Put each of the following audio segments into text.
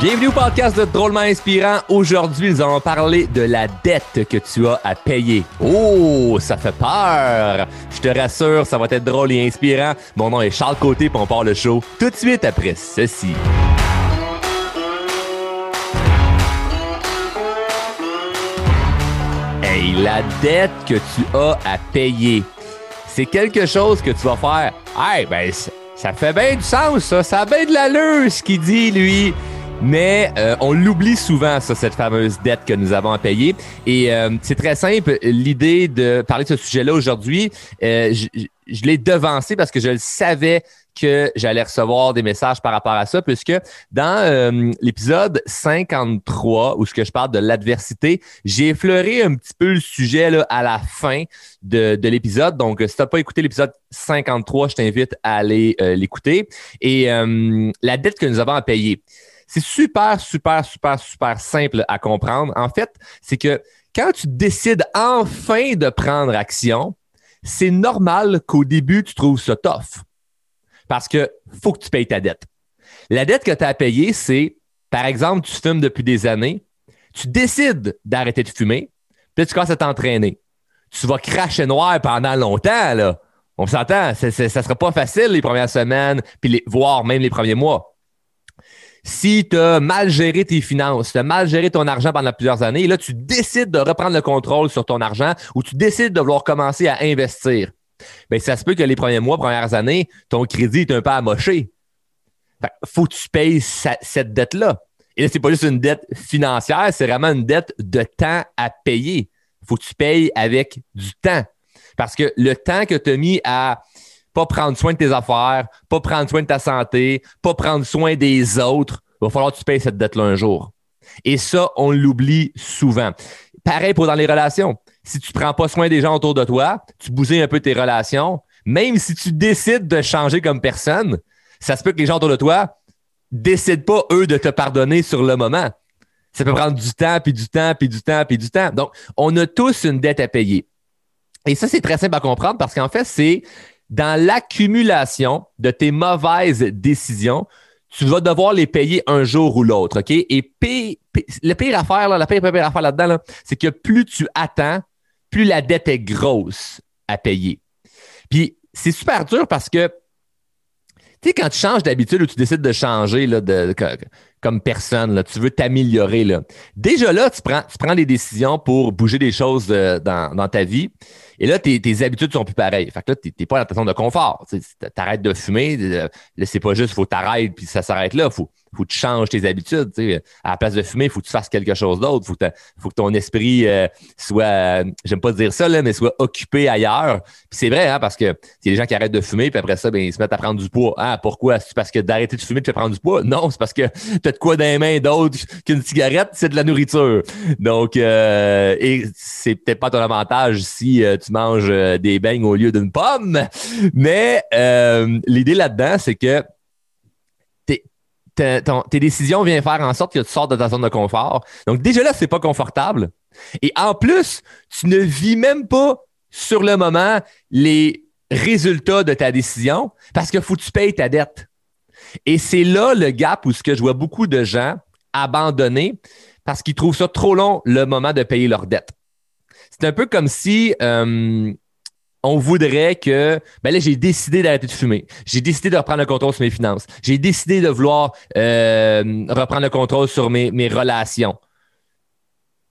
Bienvenue au podcast de Drôlement Inspirant. Aujourd'hui, nous allons parler de la dette que tu as à payer. Oh, ça fait peur. Je te rassure, ça va être drôle et inspirant. Mon nom est Charles Côté, puis on part le show tout de suite après ceci. Hey, la dette que tu as à payer, c'est quelque chose que tu vas faire. Hey, ben, ça fait bien du sens, ça. Ça a bien de l'allure, ce qu'il dit, lui. Mais euh, on l'oublie souvent, ça, cette fameuse dette que nous avons à payer. Et euh, c'est très simple. L'idée de parler de ce sujet-là aujourd'hui, euh, je, je l'ai devancé parce que je le savais que j'allais recevoir des messages par rapport à ça, puisque dans l'épisode 53, où ce que je parle de l'adversité, j'ai effleuré un petit peu le sujet là, à la fin de, de l'épisode. Donc, si tu n'as pas écouté l'épisode 53, je t'invite à aller l'écouter. Et la dette que nous avons à payer. C'est super, super, super, super simple à comprendre. En fait, c'est que quand tu décides enfin de prendre action, c'est normal qu'au début, tu trouves ça tough. Parce que faut que tu payes ta dette. La dette que tu as à payer, c'est, par exemple, tu fumes depuis des années, tu décides d'arrêter de fumer, puis tu commences à t'entraîner. Tu vas cracher noir pendant longtemps, là. On s'entend, ça ne sera pas facile les premières semaines, puis voire même les premiers mois si tu as mal géré tes finances, tu as mal géré ton argent pendant plusieurs années, et là, tu décides de reprendre le contrôle sur ton argent ou tu décides de vouloir commencer à investir, bien, ça se peut que les premiers mois, premières années, ton crédit est un peu amoché. Fait, faut que tu payes cette dette-là. Et là, c'est pas juste une dette financière, c'est vraiment une dette de temps à payer. faut que tu payes avec du temps. Parce que le temps que tu as mis à pas prendre soin de tes affaires, pas prendre soin de ta santé, pas prendre soin des autres, il va falloir que tu payes cette dette-là un jour. Et ça, on l'oublie souvent. Pareil pour dans les relations. Si tu prends pas soin des gens autour de toi, tu bousilles un peu tes relations, même si tu décides de changer comme personne, ça se peut que les gens autour de toi décident pas, eux, de te pardonner sur le moment. Ça peut prendre du temps, puis du temps, puis du temps, puis du temps. Donc, on a tous une dette à payer. Et ça, c'est très simple à comprendre parce qu'en fait, c'est dans l'accumulation de tes mauvaises décisions, tu vas devoir les payer un jour ou l'autre, OK? Et le pire affaire, là, la pire, pire affaire là-dedans, c'est que plus tu attends, plus la dette est grosse à payer. Puis c'est super dur parce que, tu sais, quand tu changes d'habitude ou tu décides de changer là, de, comme personne, là, tu veux t'améliorer, déjà là, tu prends, tu prends des décisions pour bouger des choses euh, dans, dans ta vie. Et là, tes, tes habitudes sont plus pareilles. Fait que là, t'es, t'es pas dans ta zone de confort. Tu t'arrêtes de fumer. Là, c'est pas juste, faut t'arrêter puis ça s'arrête là. Faut, faut que tu changes tes habitudes. sais. À la place de fumer, faut que tu fasses quelque chose d'autre. Faut, que faut que ton esprit euh, soit, euh, j'aime pas dire ça, là, mais soit occupé ailleurs. Puis c'est vrai, hein, parce que y a des gens qui arrêtent de fumer, puis après ça, ben, ils se mettent à prendre du poids. Ah, pourquoi? C'est parce que d'arrêter de fumer, tu fais prendre du poids? Non, c'est parce que t'as de quoi dans les mains d'autre qu'une cigarette, c'est de la nourriture. Donc, euh, et c'est peut-être pas ton avantage si euh, tu manges des beignes au lieu d'une pomme. Mais l'idée là-dedans, c'est que tes décisions viennent faire en sorte que tu sors de ta zone de confort. Donc, déjà là, c'est pas confortable. Et en plus, tu ne vis même pas sur le moment les résultats de ta décision parce qu'il faut que tu payes ta dette. Et c'est là le gap où ce que je vois beaucoup de gens abandonner parce qu'ils trouvent ça trop long le moment de payer leur dette. C'est un peu comme si euh, on voudrait que, ben là, j'ai décidé d'arrêter de fumer. J'ai décidé de reprendre le contrôle sur mes finances. J'ai décidé de vouloir euh, reprendre le contrôle sur mes, relations.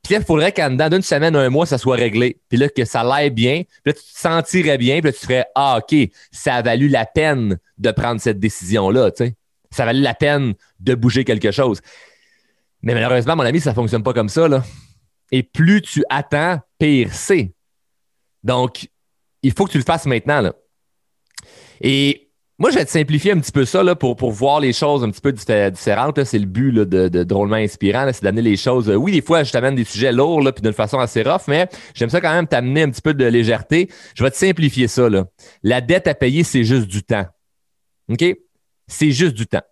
Puis là, il faudrait qu'en dedans d'une semaine, un mois, ça soit réglé. Puis là, que ça l'aille bien. Puis là, tu te sentirais bien. Puis là, tu ferais, ah, OK, ça a valu la peine de prendre cette décision-là. Ça a valu la peine de bouger quelque chose. Mais malheureusement, mon ami, ça fonctionne pas comme ça, là. Et plus tu attends, pire c'est. Donc, il faut que tu le fasses maintenant. Là. Et moi, je vais te simplifier un petit peu ça là, pour, voir les choses un petit peu différentes. C'est le but de, drôlement inspirant, c'est d'amener les choses. Oui, des fois, je t'amène des sujets lourds puis d'une façon assez rough, mais j'aime ça quand même t'amener un petit peu de légèreté. Je vais te simplifier ça. Là. La dette à payer, c'est juste du temps. OK? C'est juste du temps.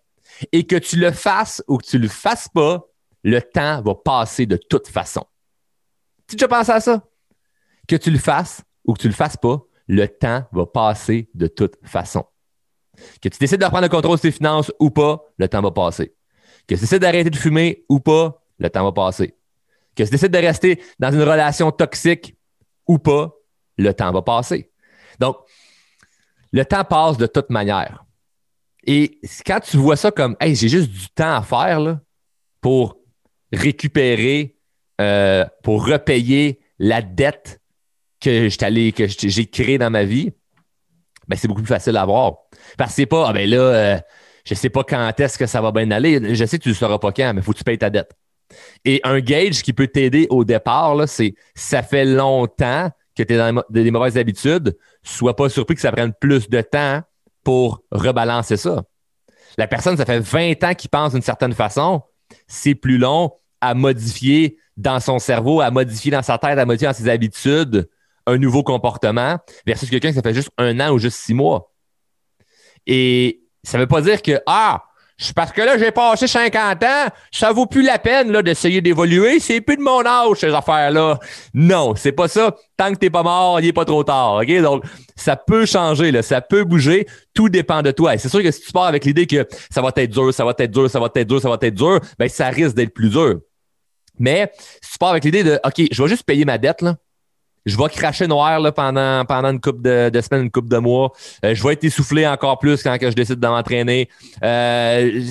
Et que tu le fasses ou que tu le fasses pas, le temps va passer de toute façon. Tu déjà pensé à ça? Que tu le fasses ou que tu le fasses pas, le temps va passer de toute façon. Que tu décides de reprendre le contrôle de tes finances ou pas, le temps va passer. Que tu décides d'arrêter de fumer ou pas, le temps va passer. Que tu décides de rester dans une relation toxique ou pas, le temps va passer. Donc, le temps passe de toute manière. Et quand tu vois ça comme, hey, j'ai juste du temps à faire là, pour récupérer, euh, pour repayer la dette que j'ai créée dans ma vie, ben, c'est beaucoup plus facile à voir. Parce que c'est pas, ah ben là, euh, je sais pas quand est-ce que ça va bien aller. Je sais que tu ne sauras pas quand, mais il faut que tu payes ta dette. Et un gauge qui peut t'aider au départ, c'est ça fait longtemps que tu es dans des mauvaises habitudes, sois pas surpris que ça prenne plus de temps pour rebalancer ça. La personne, ça fait 20 ans qu'il pense d'une certaine façon, c'est plus long à modifier dans son cerveau, à modifier dans sa tête, à modifier dans ses habitudes un nouveau comportement versus quelqu'un qui ça fait juste un an ou juste six mois. Et ça ne veut pas dire que, ah, parce que là, j'ai passé 50 ans, ça vaut plus la peine d'essayer d'évoluer. C'est plus de mon âge, ces affaires-là. Non, c'est pas ça. Tant que t'es pas mort, il est pas trop tard. Donc, ça peut changer, là, ça peut bouger. Tout dépend de toi. Et c'est sûr que si tu pars avec l'idée que ça va être dur, ça va être dur, ça va être dur, ça va être dur, ben ça risque d'être plus dur. Mais si tu pars avec l'idée de OK, je vais juste payer ma dette, là, je vais cracher noir là, pendant, pendant une coupe de, semaines, une coupe de mois. Euh, je vais être essoufflé encore plus quand que je décide de m'entraîner. Euh,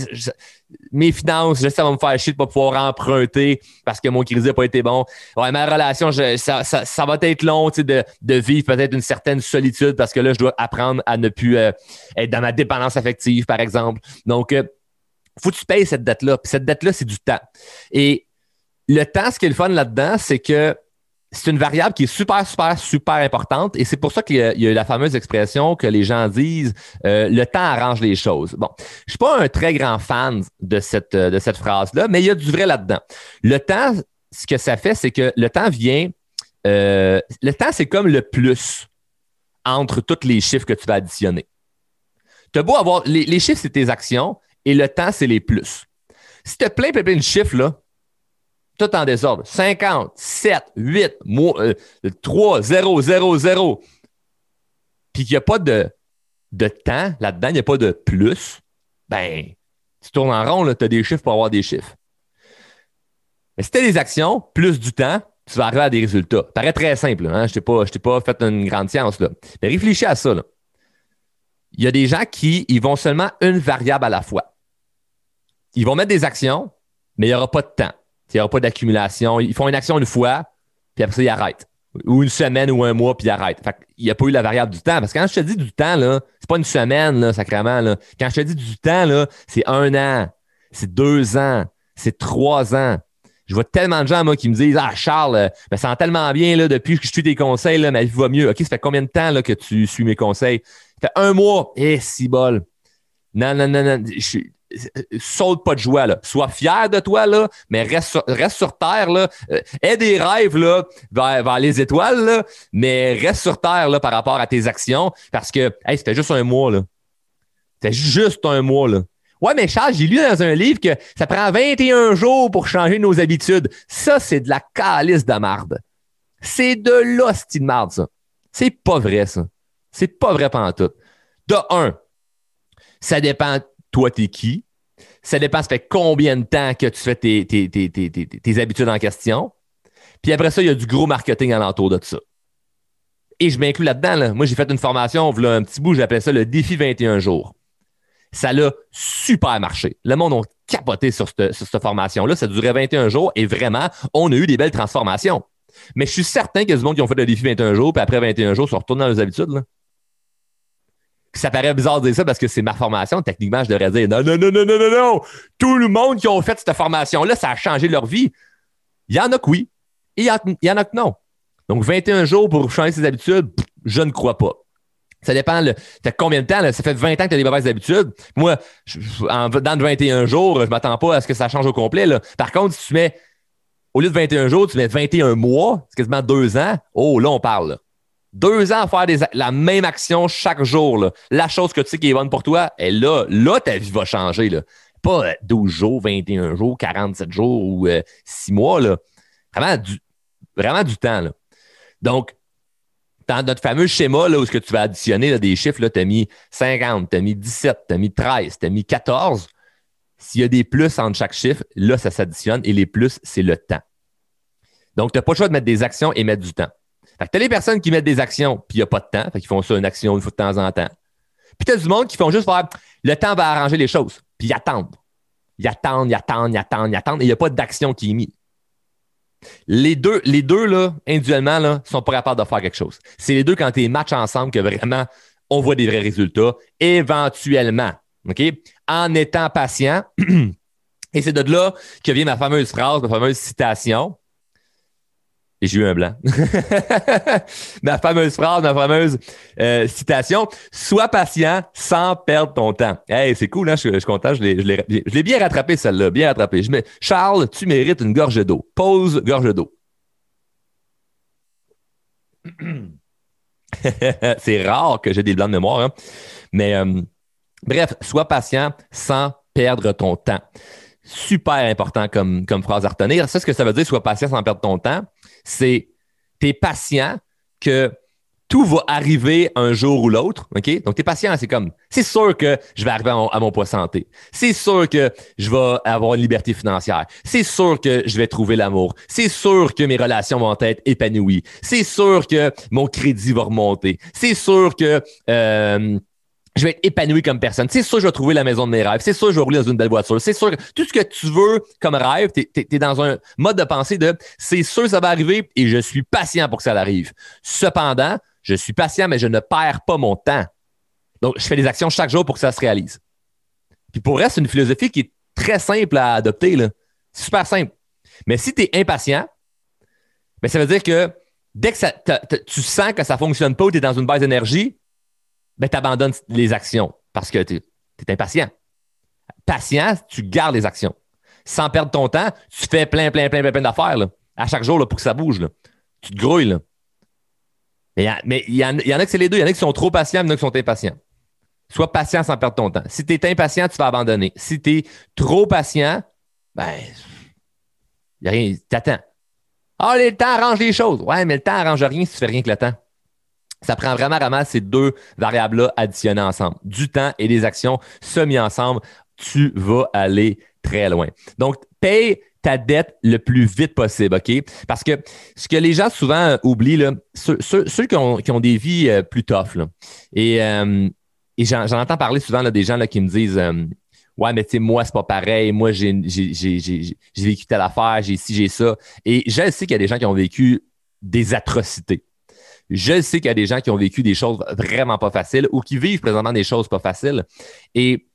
mes finances, ça va me faire chier de pas pouvoir emprunter parce que mon crédit n'a pas été bon. Ouais, ma relation, ça, ça, va être long de, de vivre peut-être une certaine solitude parce que là, je dois apprendre à ne plus euh, être dans ma dépendance affective, par exemple. Donc, faut que tu payes cette dette-là. Puis cette dette-là, c'est du temps. Et le temps, ce qui est le fun là-dedans, c'est que c'est une variable qui est super, super, super importante. Et c'est pour ça qu'il y, a eu la fameuse expression que les gens disent euh, le temps arrange les choses. Bon, je suis pas un très grand fan de cette, de cette phrase-là, mais il y a du vrai là-dedans. Le temps, ce que ça fait, c'est que le temps vient. Euh, le temps, c'est comme le plus entre tous les chiffres que tu vas additionner. Tu beau avoir. Les, les chiffres, c'est tes actions et le temps, c'est les plus. Si tu as plein, plein, plein de chiffres, là, tout en désordre. 50, 7, 8, 3, 0, 0, 0. Puis qu'il n'y a pas de, de temps là-dedans, il n'y a pas de plus. Ben, tu tournes en rond, tu as des chiffres pour avoir des chiffres. Mais si tu as des actions, plus du temps, tu vas arriver à des résultats. Ça paraît très simple. Hein? Je ne t'ai pas, fait une grande science. Là. Mais réfléchis à ça. Là. Il y a des gens qui ils vont seulement une variable à la fois. Ils vont mettre des actions, mais il n'y aura pas de temps. Il n'y aura pas d'accumulation. Ils font une action une fois, puis après ça, ils arrêtent. Ou une semaine ou un mois, puis ils arrêtent. Fait il n'y a pas eu la variable du temps. Parce que quand je te dis du temps, là, c'est pas une semaine, là, sacrément. Là. Quand je te dis du temps, c'est un an, c'est deux ans, c'est trois ans. Je vois tellement de gens, moi, qui me disent Ah, Charles, euh, me sens tellement bien là, depuis que je suis tes conseils, là, ma vie va mieux. OK, ça fait combien de temps là, que tu suis mes conseils? Ça fait un mois. Eh, si bol. Non, non, non, non. Je, saute pas de joie. Là. Sois fier de toi, là, mais reste sur, terre. Là. Euh, aie des rêves là, vers, les étoiles, là, mais reste sur terre là, par rapport à tes actions parce que hey, c'était juste un mois. Là. C'était juste un mois. Là. Ouais, mais Charles, j'ai lu dans un livre que ça prend 21 jours pour changer nos habitudes. Ça, c'est de la calice de marde. C'est de l'hostie de marde, ça. C'est pas vrai, ça. C'est pas vrai pendant tout. De un, ça dépend toi, t'es qui. Ça dépend, ça fait combien de temps que tu fais tes, tes, habitudes en question. Puis après ça, il y a du gros marketing alentour de ça. Et je m'inclus là-dedans. Moi, j'ai fait une formation, voilà un petit bout, j'appelais ça le défi 21 jours. Ça l'a super marché. Le monde a capoté sur cette, sur cette formation-là. Ça durait 21 jours et vraiment, on a eu des belles transformations. Mais je suis certain qu'il y a du monde qui ont fait le défi 21 jours, puis après 21 jours, ils sont retournés dans leurs habitudes. Là ça paraît bizarre de dire ça parce que c'est ma formation. Techniquement, je devrais dire non, non, non, non, non, non, non. Tout le monde qui a fait cette formation-là, ça a changé leur vie. Il y en a que oui. Et il y en a que non. Donc, 21 jours pour changer ses habitudes, je ne crois pas. Ça dépend, de combien de temps? Ça fait 20 ans que tu as des mauvaises habitudes. Moi, dans 21 jours, je ne m'attends pas à ce que ça change au complet. Par contre, si tu mets, au lieu de 21 jours, tu mets 21 mois, c'est quasiment deux ans, oh, là, on parle. Deux ans à faire la même action chaque jour. La chose que tu sais qui est bonne pour toi, et là, là, ta vie va changer. Là. Pas 12 jours, 21 jours, 47 jours ou 6 euh, mois. Là. Vraiment, du, vraiment du temps. Là. Donc, dans notre fameux schéma là, où ce que tu vas additionner des chiffres, tu as mis 50, tu as mis 17, tu as mis 13, tu as mis 14. S'il y a des plus entre chaque chiffre, là, ça s'additionne et les plus, c'est le temps. Donc, tu n'as pas le choix de mettre des actions et mettre du temps. Fait que tu as les personnes qui mettent des actions puis il n'y a pas de temps, fait font ça une action une fois de temps en temps. Puis tu as du monde qui font juste faire le temps va arranger les choses, puis ils attendent. Ils attendent, ils attendent, ils attendent, ils attendent et il n'y a pas d'action qui est mise. Les deux, les deux là, individuellement, là, sont pas capables de faire quelque chose. C'est les deux quand tu es match ensemble que vraiment on voit des vrais résultats, éventuellement. OK? En étant patient. Et c'est de là que vient ma fameuse phrase, ma fameuse citation. Et j'ai eu un blanc. ma fameuse phrase, ma fameuse euh, citation. Sois patient sans perdre ton temps. Hey, c'est cool, hein? je, suis content. Je l'ai bien rattrapé, celle-là. Bien rattrapé. Je Charles, tu mérites une gorge d'eau. Pause, gorge d'eau. c'est rare que j'ai des blancs de mémoire. Hein? Mais euh, bref, sois patient sans perdre ton temps. Super important comme, comme phrase à retenir. Ça, ce que ça veut dire, sois patient sans perdre ton temps, c'est tu es patient que tout va arriver un jour ou l'autre. Donc, tu es patient. C'est comme, c'est sûr que je vais arriver à mon, poids santé. C'est sûr que je vais avoir une liberté financière. C'est sûr que je vais trouver l'amour. C'est sûr que mes relations vont être épanouies. C'est sûr que mon crédit va remonter. C'est sûr que euh, je vais être épanoui comme personne. C'est sûr que je vais trouver la maison de mes rêves. C'est sûr que je vais rouler dans une belle voiture. C'est sûr que tout ce que tu veux comme rêve, tu es, dans un mode de pensée de c'est sûr que ça va arriver et je suis patient pour que ça arrive. Cependant, je suis patient, mais je ne perds pas mon temps. Donc, je fais des actions chaque jour pour que ça se réalise. Puis pour reste, c'est une philosophie qui est très simple à adopter. C'est super simple. Mais si tu es impatient, ben, ça veut dire que dès que tu sens que ça ne fonctionne pas ou tu es dans une baisse d'énergie, ben, tu abandonnes les actions parce que tu es, impatient. Patient, tu gardes les actions. Sans perdre ton temps, tu fais plein, plein, plein, plein, plein d'affaires à chaque jour là, pour que ça bouge. Tu te grouilles. Là. Mais il y, en, a que c'est les deux. Il y en a qui sont trop patients, il y en a qui sont impatients. Sois patient sans perdre ton temps. Si tu es impatient, tu vas abandonner. Si tu es trop patient, ben, il a rien. T'attends. Ah, le temps arrange les choses. Ouais, mais le temps arrange rien si tu fais rien que le temps. Ça prend vraiment, vraiment ces deux variables-là additionnées ensemble. Du temps et des actions semi ensemble. Tu vas aller très loin. Donc, paye ta dette le plus vite possible, OK? Parce que ce que les gens souvent oublient, là, ceux, qui, ont, des vies euh, plus tough, et, euh, j'en, entends parler souvent des gens qui me disent euh, Ouais, mais tu sais, moi, c'est pas pareil, moi, j'ai, vécu telle affaire, j'ai ci, j'ai ça. Et je sais qu'il y a des gens qui ont vécu des atrocités. Je sais qu'il y a des gens qui ont vécu des choses vraiment pas faciles ou qui vivent présentement des choses pas faciles. Et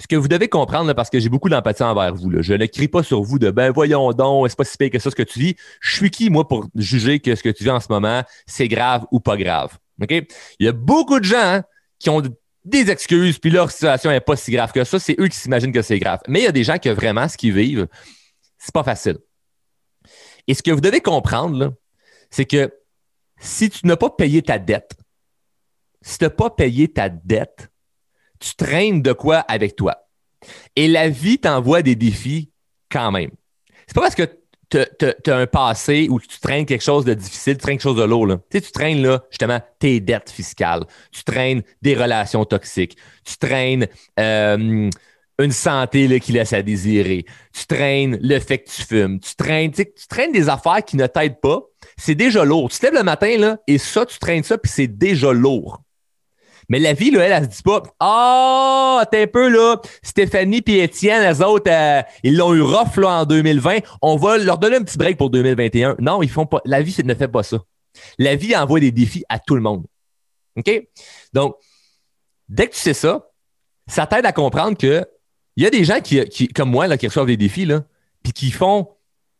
ce que vous devez comprendre, parce que j'ai beaucoup d'empathie envers vous, je ne crie pas sur vous de ben voyons donc, c'est pas si pire que ça ce que tu vis. Je suis qui, moi, pour juger que ce que tu vis en ce moment, c'est grave ou pas grave? Il y a beaucoup de gens hein, qui ont des excuses, puis leur situation n'est pas si grave que ça. C'est eux qui s'imaginent que c'est grave. Mais il y a des gens qui vraiment ce qu'ils vivent, c'est pas facile. Et ce que vous devez comprendre, c'est que si tu n'as pas payé ta dette, si tu n'as pas payé ta dette, tu traînes de quoi avec toi? Et la vie t'envoie des défis quand même. C'est pas parce que tu as un passé où tu traînes quelque chose de difficile, tu traînes quelque chose de lourd. Tu, sais, tu traînes là, justement tes dettes fiscales, tu traînes des relations toxiques, tu traînes euh, une santé là, qui laisse à désirer, tu traînes le fait que tu fumes, tu tu traînes des affaires qui ne t'aident pas. C'est déjà lourd. Tu te lèves le matin là, et ça, tu traînes ça, puis c'est déjà lourd. Mais la vie, là, elle, elle, se dit pas Ah, oh, t'es un peu là, Stéphanie et Étienne, les autres, euh, ils l'ont eu rough là, en 2020. On va leur donner un petit break pour 2021. Non, ils font pas. La vie ne fait pas ça. La vie envoie des défis à tout le monde. OK? Donc, dès que tu sais ça, ça t'aide à comprendre que il y a des gens qui, qui, comme moi, là, qui reçoivent des défis, là, puis qui font,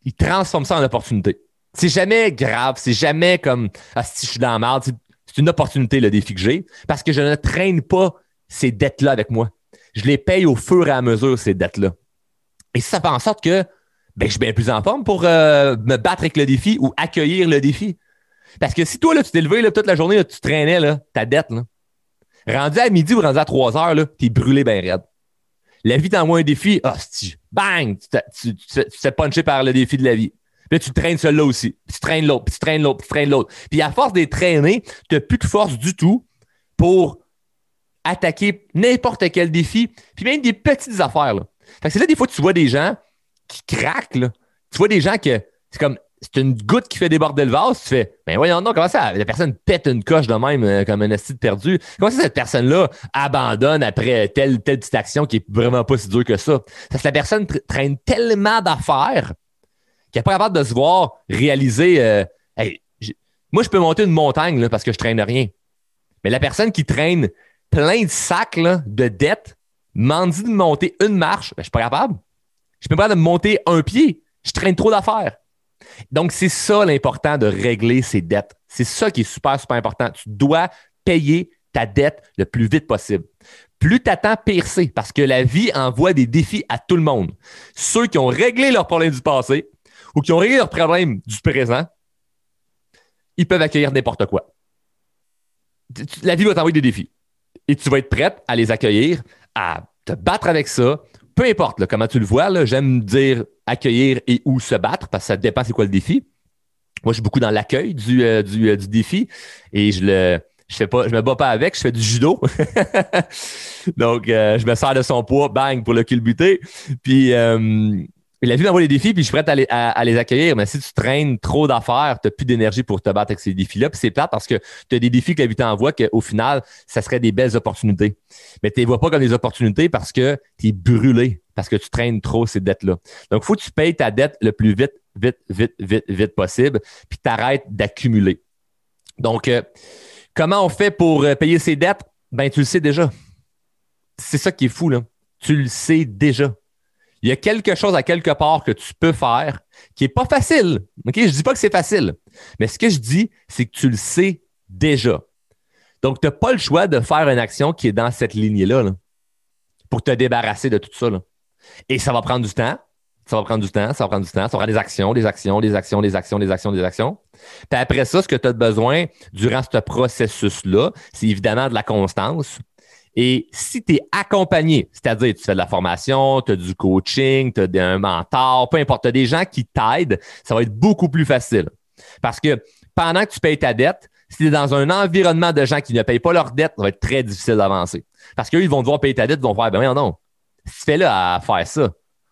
ils transforment ça en opportunité. C'est jamais grave, c'est jamais comme Ah, si je suis dans la merde, c'est une opportunité, le défi que j'ai, parce que je ne traîne pas ces dettes-là avec moi. Je les paye au fur et à mesure, ces dettes-là. Et ça fait en sorte que ben, je suis bien plus en forme pour euh, me battre avec le défi ou accueillir le défi. Parce que si toi, là, tu t'es levé toute la journée, tu traînais là, ta dette, rendu à midi ou rendu à 3 heures, tu es brûlé bien raide. La vie t'envoie un défi, hostie, bang, tu, tu, punché par le défi de la vie. Puis là, tu traînes celui-là aussi. Puis tu traînes l'autre, puis tu traînes l'autre, puis tu traînes l'autre. Puis à force d'être traîné, tu n'as plus de force du tout pour attaquer n'importe quel défi, puis même des petites affaires. Fait que c'est là, des fois, tu vois des gens qui craquent. Tu vois des gens que c'est comme, c'est une goutte qui fait déborder le vase, tu fais, ben voyons non, comment ça, la personne pète une coche de même euh, comme un de perdu? Comment ça, cette personne-là abandonne après telle, telle petite action qui est vraiment pas si dure que ça? Parce que la personne traîne tellement d'affaires qu'elle n'est pas capable de se voir réaliser, euh, moi, je peux monter une montagne là, parce que je traîne rien. Mais la personne qui traîne plein de sacs de dettes m'en dit de monter une marche, ben, je suis pas capable. Je peux pas de monter un pied. Je traîne trop d'affaires. Donc, c'est ça l'important de régler ses dettes. C'est ça qui est super, super important. Tu dois payer ta dette le plus vite possible. Plus tu attends, pire c'est, parce que la vie envoie des défis à tout le monde. Ceux qui ont réglé leurs problèmes du passé ou qui ont réglé leurs problèmes du présent, ils peuvent accueillir n'importe quoi. La vie va t'envoyer des défis. Et tu vas être prête à les accueillir, à te battre avec ça, peu importe comment tu le vois, j'aime dire accueillir et où se battre parce que ça dépend c'est quoi le défi. Moi, je suis beaucoup dans l'accueil du, euh, euh, du, défi et je le. Je fais pas, je me bats pas avec, je fais du judo. Donc, euh, je me sers de son poids, bang, pour le culbuter. Puis, la vie m'envoie des défis, puis je suis prêt à les, accueillir. Mais si tu traînes trop d'affaires, tu n'as plus d'énergie pour te battre avec ces défis-là. Puis c'est plate parce que tu as des défis que la vie t'envoie qu'au final, ça serait des belles opportunités. Mais tu ne les vois pas comme des opportunités parce que tu es brûlé, parce que tu traînes trop ces dettes-là. Donc, il faut que tu payes ta dette le plus vite, vite, vite, vite, vite possible, puis tu arrêtes d'accumuler. Donc, euh, comment on fait pour euh, payer ses dettes? Ben, tu le sais déjà. C'est ça qui est fou, là. Tu le sais déjà il y a quelque chose à quelque part que tu peux faire qui n'est pas facile. Je ne dis pas que c'est facile. Mais ce que je dis, c'est que tu le sais déjà. Donc, tu n'as pas le choix de faire une action qui est dans cette lignée-là pour te débarrasser de tout ça. Et ça va prendre du temps. Ça va prendre du temps, ça va prendre du temps. Ça va des actions, des actions, des actions, des actions, des actions, des actions. Puis après ça, ce que tu as besoin durant ce processus-là, c'est évidemment de la constance. Et si tu es accompagné, c'est-à-dire tu fais de la formation, tu as du coaching, tu as un mentor, peu importe, tu as des gens qui t'aident, ça va être beaucoup plus facile. Parce que pendant que tu payes ta dette, si tu es dans un environnement de gens qui ne payent pas leur dette, ça va être très difficile d'avancer. Parce qu'eux, ils vont devoir payer ta dette, ils vont faire, ben non, non, si tu fais là à faire ça,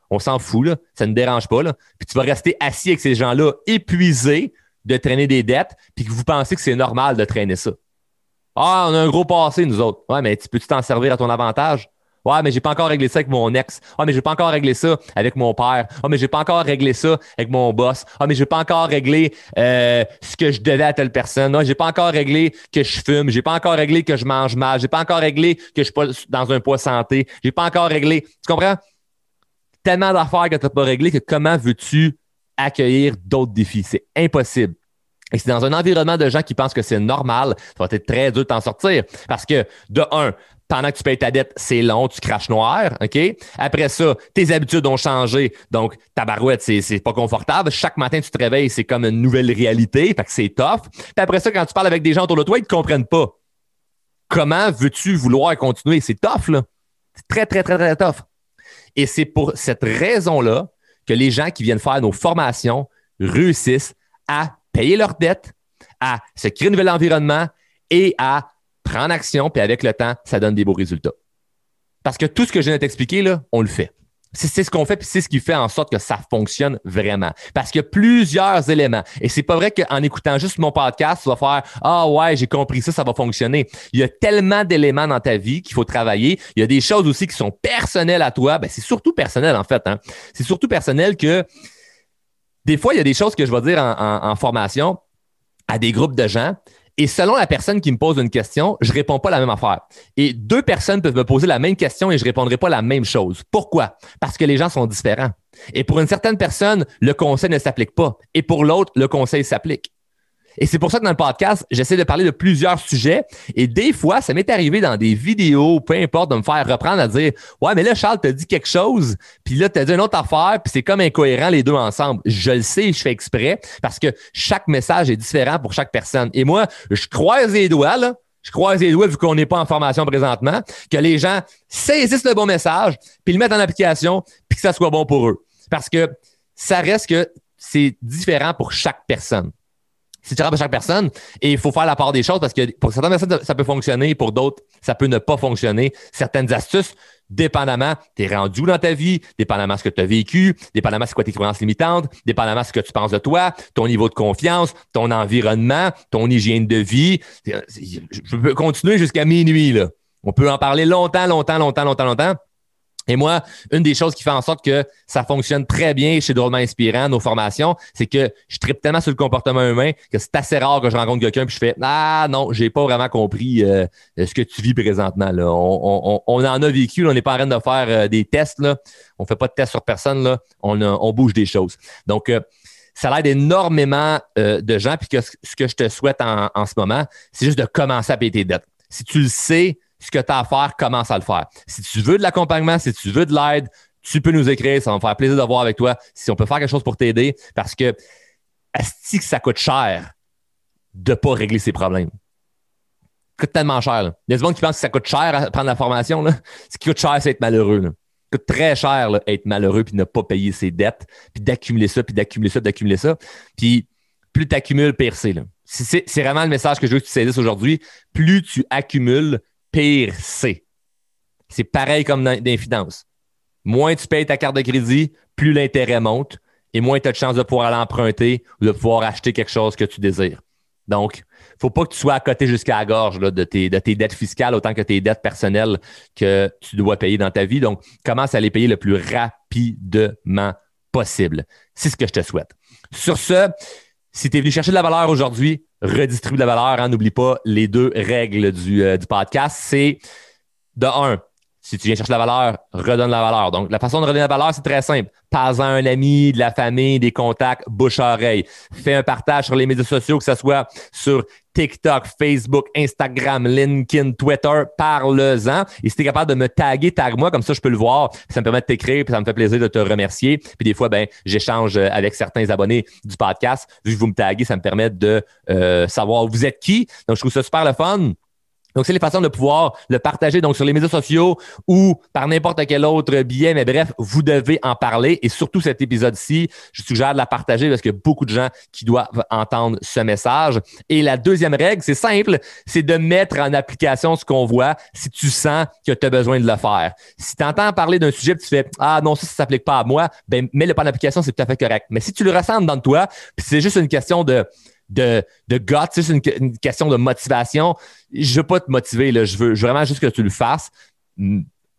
on s'en fout, ça ne dérange pas. Là. Puis tu vas rester assis avec ces gens-là épuisés de traîner des dettes, puis que vous pensez que c'est normal de traîner ça. Ah, on a un gros passé, nous autres. Ouais, mais tu peux-tu t'en servir à ton avantage? Ouais, mais j'ai pas encore réglé ça avec mon ex. Ah, mais j'ai pas encore réglé ça avec mon père. Ah, mais j'ai pas encore réglé ça avec mon boss. Ah, mais j'ai pas encore réglé euh, ce que je devais à telle personne. Ah, j'ai pas encore réglé que je fume. J'ai pas encore réglé que je mange mal. J'ai pas encore réglé que je suis pas dans un poids santé. J'ai pas encore réglé. Tu comprends? Tellement d'affaires que tu n'as pas réglé que comment veux-tu accueillir d'autres défis? C'est impossible. Et c'est dans un environnement de gens qui pensent que c'est normal, ça va être très dur de t'en sortir. Parce que, de un, pendant que tu payes ta dette, c'est long, tu craches noir, OK? Après ça, tes habitudes ont changé, donc ta barouette, c'est, pas confortable. Chaque matin, tu te réveilles, c'est comme une nouvelle réalité, fait que c'est tough. Puis après ça, quand tu parles avec des gens autour de toi, ils te comprennent pas. Comment veux-tu vouloir continuer? C'est tough, là. C'est très, très, très, très tough. Et c'est pour cette raison-là que les gens qui viennent faire nos formations réussissent à payer leurs dettes, à se créer un nouvel environnement et à prendre action, puis avec le temps, ça donne des beaux résultats. Parce que tout ce que je viens de t'expliquer, là, on le fait. C'est ce qu'on fait, puis c'est ce qui fait en sorte que ça fonctionne vraiment. Parce qu'il y a plusieurs éléments. Et c'est pas vrai qu'en écoutant juste mon podcast, tu vas faire Ah ouais, j'ai compris ça, ça va fonctionner. Il y a tellement d'éléments dans ta vie qu'il faut travailler. Il y a des choses aussi qui sont personnelles à toi. Ben, c'est surtout personnel, en fait. Hein. C'est surtout personnel que des fois, il y a des choses que je vais dire en, formation à des groupes de gens. Et selon la personne qui me pose une question, je réponds pas la même affaire. Et deux personnes peuvent me poser la même question et je répondrai pas la même chose. Pourquoi? Parce que les gens sont différents. Et pour une certaine personne, le conseil ne s'applique pas. Et pour l'autre, le conseil s'applique. Et c'est pour ça que dans le podcast, j'essaie de parler de plusieurs sujets. Et des fois, ça m'est arrivé dans des vidéos, peu importe, de me faire reprendre à dire Ouais, mais là, Charles t'a dit quelque chose, puis là, t'as dit une autre affaire, puis c'est comme incohérent les deux ensemble. Je le sais, je fais exprès parce que chaque message est différent pour chaque personne. Et moi, je croise les doigts, là. Je croise les doigts, vu qu'on n'est pas en formation présentement, que les gens saisissent le bon message, puis le mettent en application, puis que ça soit bon pour eux. Parce que ça reste que c'est différent pour chaque personne c'est différent pour chaque personne et il faut faire la part des choses parce que pour certaines personnes, ça peut fonctionner, pour d'autres, ça peut ne pas fonctionner. Certaines astuces dépendamment, tu es rendu dans ta vie, dépendamment de ce que tu as vécu, dépendamment c'est quoi tes croyances limitantes, dépendamment de ce que tu penses de toi, ton niveau de confiance, ton environnement, ton hygiène de vie. Je peux continuer jusqu'à minuit, là. On peut en parler longtemps, longtemps, longtemps, longtemps, longtemps. Et moi, une des choses qui fait en sorte que ça fonctionne très bien chez Drôlement Inspirant, nos formations, c'est que je tripe tellement sur le comportement humain que c'est assez rare que je rencontre quelqu'un et je fais Ah non, j'ai pas vraiment compris euh, ce que tu vis présentement. Là. On, en a vécu, on n'est pas en train de faire euh, des tests. Là. On fait pas de tests sur personne, là. On, on bouge des choses. Donc, euh, ça l'aide énormément de gens. Puis que ce que je te souhaite en, en ce moment, c'est juste de commencer à payer tes dettes. Si tu le sais, ce que tu as à faire, commence à le faire. Si tu veux de l'accompagnement, si tu veux de l'aide, tu peux nous écrire. Ça va me faire plaisir de voir avec toi si on peut faire quelque chose pour t'aider parce que est-ce que ça coûte cher de ne pas régler ses problèmes? Ça coûte tellement cher. Il y a des gens qui pensent que ça coûte cher à prendre la formation. Là. Ce qui coûte cher, c'est être malheureux. Ça coûte très cher là, être malheureux puis ne pas payer ses dettes, puis d'accumuler ça, puis d'accumuler ça, d'accumuler ça. Puis plus tu accumules, pire c'est. C'est vraiment le message que je veux que tu saisisses aujourd'hui. Plus tu accumules, c'est. Pareil comme dans, les finances. Moins tu payes ta carte de crédit, plus l'intérêt monte et moins tu as de chances de pouvoir aller emprunter ou de pouvoir acheter quelque chose que tu désires. Donc, il ne faut pas que tu sois à côté jusqu'à la gorge de, tes, de tes dettes fiscales autant que tes dettes personnelles que tu dois payer dans ta vie. Donc, commence à les payer le plus rapidement possible. C'est ce que je te souhaite. Sur ce, si tu es venu chercher de la valeur aujourd'hui, redistribue de la valeur. Hein. N'oublie pas les deux règles du, euh, du podcast. C'est de un, si tu viens chercher de la valeur, redonne la valeur. Donc, la façon de redonner la valeur, c'est très simple. Pas à un ami, de la famille, des contacts, bouche oreille. Fais un partage sur les médias sociaux, que ce soit sur TikTok, Facebook, Instagram, LinkedIn, Twitter. Parle-en. Et si tu es capable de me taguer, tag-moi, comme ça, je peux le voir. Ça me permet de t'écrire, puis ça me fait plaisir de te remercier. Puis des fois, ben, j'échange avec certains abonnés du podcast. Vu que vous me taguez, ça me permet de euh, savoir vous êtes qui? Donc, je trouve ça super le fun. Donc, c'est les façons de pouvoir le partager donc sur les médias sociaux ou par n'importe quel autre biais. Mais bref, vous devez en parler. Et surtout cet épisode-ci, je suggère de la partager parce qu'il y a beaucoup de gens qui doivent entendre ce message. Et la deuxième règle, c'est simple, c'est de mettre en application ce qu'on voit si tu sens que tu as besoin de le faire. Si tu entends parler d'un sujet et tu fais Ah non, ça, ça s'applique pas à moi, ben mets-le pas en application, c'est tout à fait correct. Mais si tu le ressens dans toi, c'est juste une question de de, de c'est une, une, question de motivation. Je veux pas te motiver, là. Je veux vraiment juste que tu le fasses.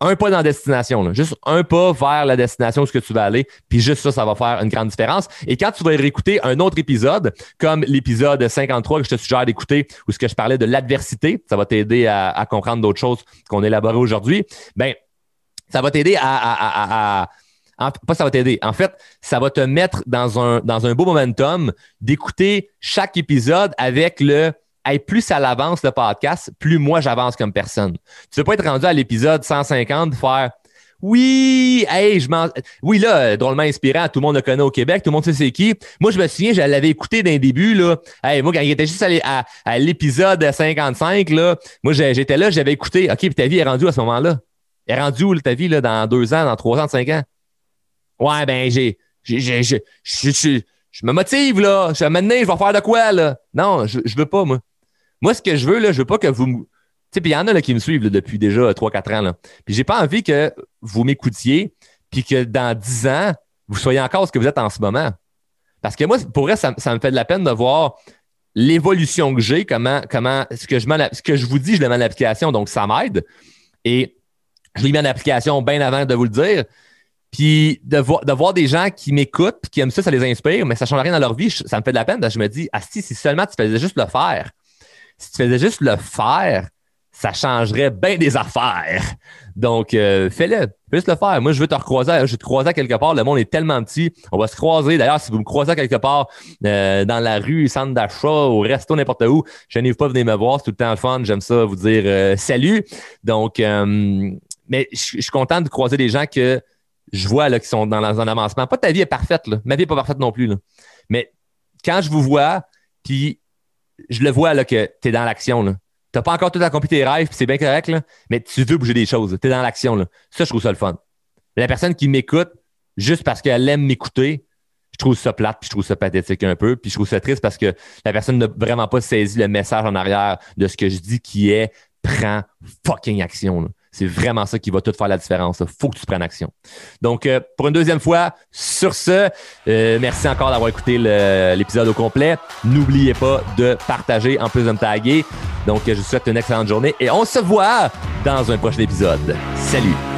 Un pas dans la destination, juste un pas vers la destination où ce que tu vas aller, puis juste ça, ça va faire une grande différence. Et quand tu vas réécouter un autre épisode, comme l'épisode 53 que je te suggère d'écouter, où ce que je parlais de l'adversité, ça va t'aider à, comprendre d'autres choses qu'on élaborait aujourd'hui, ben ça va t'aider à pas ça va t'aider. En fait, ça va te mettre dans un, beau momentum d'écouter chaque épisode avec le hey, plus ça l'avance le podcast, plus moi j'avance comme personne. Tu ne veux pas être rendu à l'épisode 150 faire oui, hey, je m'en. Oui, là, drôlement inspirant, tout le monde le connaît au Québec, tout le monde sait c'est qui. Moi, je me souviens, je l'avais écouté d'un début, là. Hey, moi, quand il était juste à l'épisode 55, là, moi, j'étais là, j'avais écouté. OK, puis ta vie est rendue à ce moment-là? Elle est rendue où, ta vie, là, dans deux ans, dans trois ans, cinq ans? Ouais, ben, j'ai. je me motive, là. Je, maintenant, je vais faire de quoi, là? Non, je, je veux pas, moi. Moi, ce que je veux, là, je veux pas que vous Tu sais, puis il y en a là, qui me suivent depuis déjà 3-4 ans. Là. Puis j'ai pas envie que vous m'écoutiez, puis que dans 10 ans, vous soyez encore ce que vous êtes en ce moment. Parce que moi, pour vrai, ça, ça me fait de la peine de voir l'évolution que j'ai, comment, comment ce, que je ce que je vous dis, je le mets en application, donc ça m'aide. Et je l'ai mis en application bien avant de vous le dire. Puis de, de voir des gens qui m'écoutent, qui aiment ça, ça les inspire, mais ça ne change rien dans leur vie, ça me fait de la peine. je me dis, ah si, si seulement tu faisais juste le faire, si tu faisais juste le faire, ça changerait bien des affaires. Donc, euh, fais-le. Fais juste le faire. Moi, je veux te recroiser. Je veux te croiser quelque part. Le monde est tellement petit. On va se croiser. D'ailleurs, si vous me croisez quelque part euh, dans la rue, centre d'achat, au resto, n'importe où, je n'ai pas venir me voir. C'est tout le temps fun. J'aime ça vous dire euh, salut. Donc, mais je suis content de croiser des gens que je vois là, qui sont dans un avancement. Pas ta vie est parfaite, ma vie n'est pas parfaite non plus. Mais quand je vous vois, puis je le vois là, que tu es dans l'action. Tu n'as pas encore tout accompli tes rêves, puis c'est bien correct, mais tu veux bouger des choses. Tu es dans l'action. Ça, je trouve ça le fun. La personne qui m'écoute, juste parce qu'elle aime m'écouter, je trouve ça plate, puis je trouve ça pathétique un peu, puis je trouve ça triste parce que la personne n'a vraiment pas saisi le message en arrière de ce que je dis qui est prends fucking action. C'est vraiment ça qui va tout faire la différence. Il faut que tu prennes action. Donc, euh, pour une deuxième fois, sur ce, euh, merci encore d'avoir écouté l'épisode au complet. N'oubliez pas de partager en plus de me taguer. Donc, je vous souhaite une excellente journée et on se voit dans un prochain épisode. Salut!